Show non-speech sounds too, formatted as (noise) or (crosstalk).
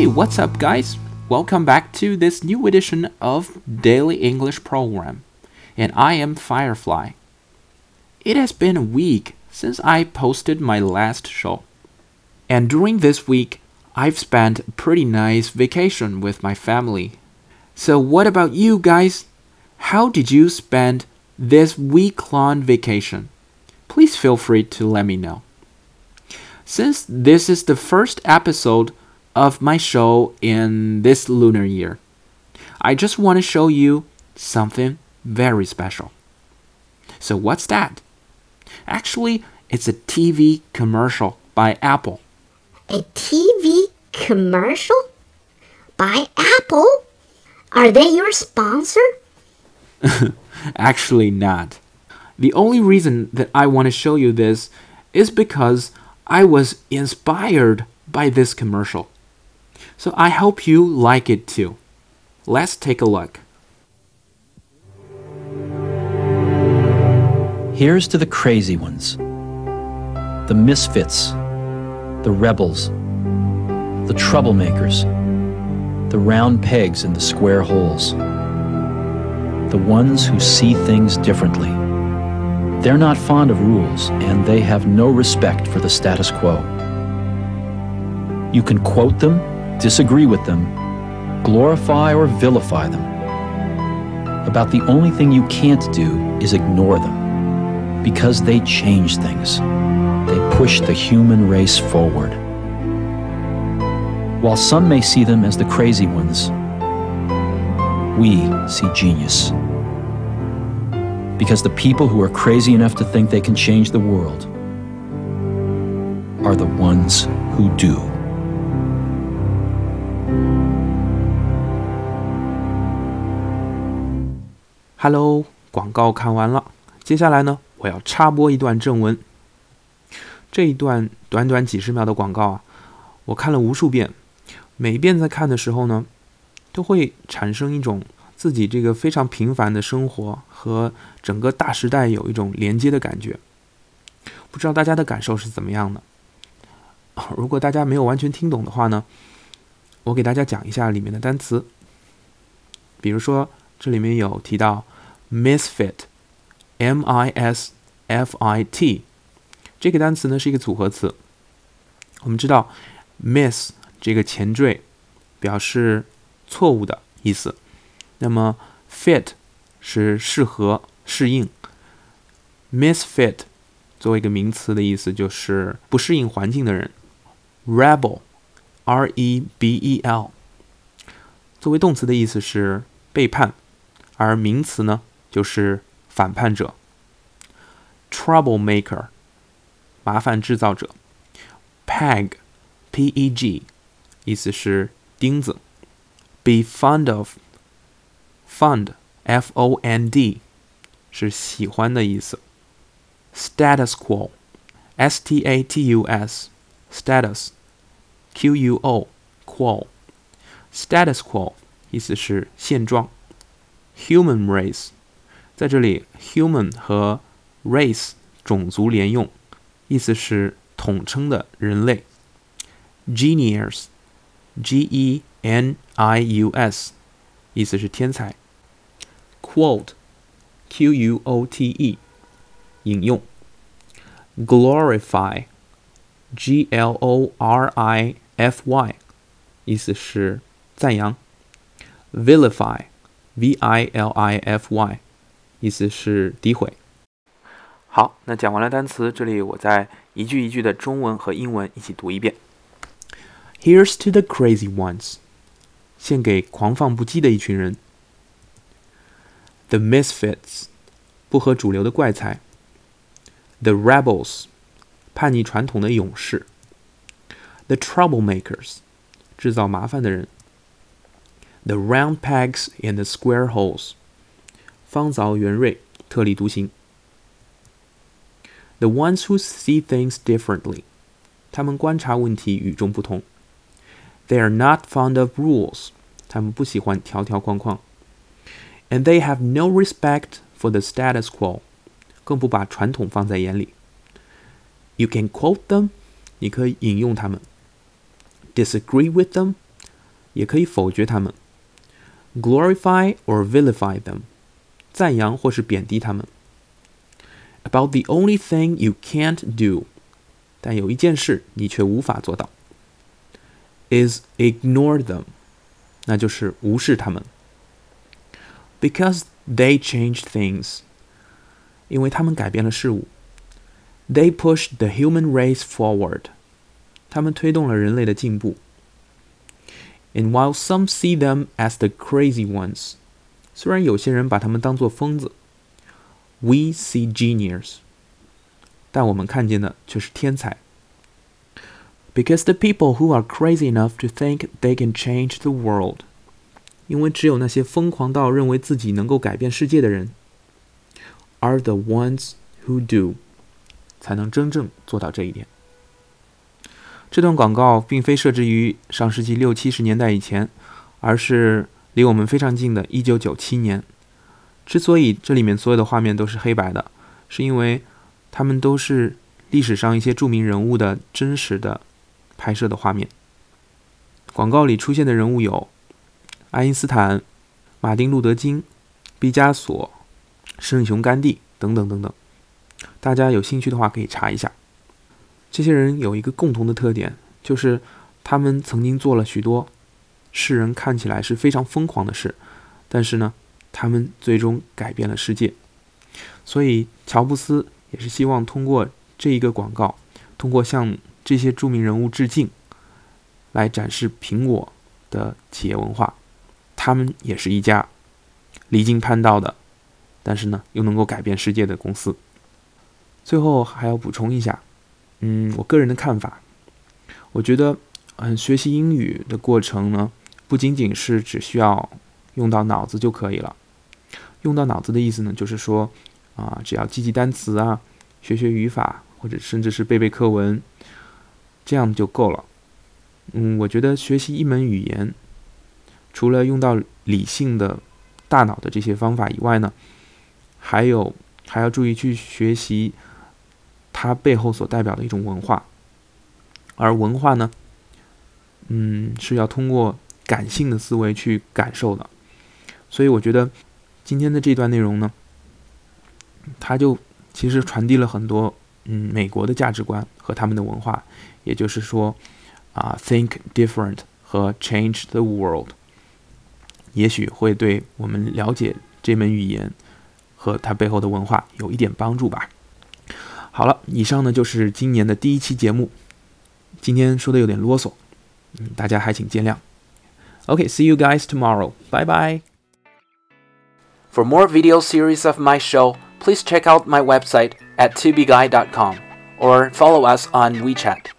Hey, what's up, guys? Welcome back to this new edition of Daily English Program, and I am Firefly. It has been a week since I posted my last show, and during this week, I've spent a pretty nice vacation with my family. So, what about you guys? How did you spend this week long vacation? Please feel free to let me know. Since this is the first episode of my show in this lunar year, I just want to show you something very special. So, what's that? Actually, it's a TV commercial by Apple. A TV commercial? By Apple? Are they your sponsor? (laughs) Actually, not. The only reason that I want to show you this is because I was inspired by this commercial. So I hope you like it too. Let's take a look. Here's to the crazy ones, the misfits, the rebels, the troublemakers, the round pegs in the square holes, the ones who see things differently. They're not fond of rules, and they have no respect for the status quo. You can quote them, disagree with them, glorify or vilify them. About the only thing you can't do is ignore them because they change things. They push the human race forward. While some may see them as the crazy ones, we see genius. Because the people who are crazy enough to think they can change the world are the ones who do. Hello，广告看完了，接下来呢，我要插播一段正文。这一段短短几十秒的广告啊，我看了无数遍，每一遍在看的时候呢，都会产生一种自己这个非常平凡的生活和整个大时代有一种连接的感觉。不知道大家的感受是怎么样的？(laughs) 如果大家没有完全听懂的话呢，我给大家讲一下里面的单词。比如说，这里面有提到 misfit，m i s f i t，这个单词呢是一个组合词。我们知道 miss 这个前缀表示错误的意思，那么 fit 是适合、适应。misfit 作为一个名词的意思就是不适应环境的人。rebel，r e b e l，作为动词的意思是背叛，而名词呢就是反叛者。troublemaker，麻烦制造者。peg，p e g，意思是钉子。be fond of，fond，f o n d，是喜欢的意思。status quo，s t a t u s，status，q u o quo，status quo 意思是现状。human race，在这里 human 和 race 种族连用，意思是统称的人类。genius，g e n i u s，意思是天才。quote，q u o t e，引用。glorify，g l o r i f y，意思是赞扬。 vilify 意思是诋毁。好那讲完了单词这里我再一句一句的中文和英文一起读一遍。Here's to the crazy ones 献给狂放不羁的一群人。The misfits 不合主流的怪才。The rebels 叛逆传统的勇士。The trouble makers 制造麻烦的人。The round pegs in the square holes，方凿圆锐，特立独行。The ones who see things differently，他们观察问题与众不同。They are not fond of rules，他们不喜欢条条框框。And they have no respect for the status quo，更不把传统放在眼里。You can quote them，你可以引用他们。Disagree with them， 也可以否决他们 ，glorify or vilify them，赞扬或是贬低他们。About the only thing you can't do，但有一件事你却无法做到，is ignore them，那就是无视他们。Because they changed things，因为他们改变了事物。They pushed the human race forward，他们推动了人类的进步。 And while some see them as the crazy ones，虽然有些人把他们当作疯子，we see genius，但我们看见的却是天才。Because the people who are crazy enough to think they can change the world，因为只有那些疯狂到认为自己能够改变世界的人，are the ones who do，才能真正做到这一点。 这段广告并非设置于上世纪六七十年代以前，而是离我们非常近的1997年。之所以这里面所有的画面都是黑白的，是因为它们都是历史上一些著名人物的真实的拍摄的画面。广告里出现的人物有爱因斯坦、马丁·路德·金、毕加索、圣雄甘地等等等等。大家有兴趣的话可以查一下。这些人有一个共同的特点，就是他们曾经做了许多世人看起来是非常疯狂的事，但是呢，他们最终改变了世界。所以，乔布斯也是希望通过这一个广告，通过向这些著名人物致敬，来展示苹果的企业文化。他们也是一家离经叛道的，但是呢，又能够改变世界的公司。最后还要补充一下。嗯，我个人的看法，我觉得，嗯，学习英语的过程呢，不仅仅是只需要用到脑子就可以了。用到脑子的意思呢，就是说，啊，只要记记单词啊，学学语法，或者甚至是背背课文，这样就够了。嗯，我觉得学习一门语言，除了用到理性的大脑的这些方法以外呢，还有还要注意去学习。它背后所代表的一种文化，而文化呢，嗯，是要通过感性的思维去感受的。所以我觉得今天的这段内容呢，它就其实传递了很多嗯美国的价值观和他们的文化，也就是说啊，think different 和 change the world，也许会对我们了解这门语言和它背后的文化有一点帮助吧。好了，以上呢就是今年的第一期节目。今天说的有点啰嗦，嗯，大家还请见谅。Okay, see you guys tomorrow. Bye bye. For more video series of my show, please check out my website at tubeguy.com or follow us on WeChat.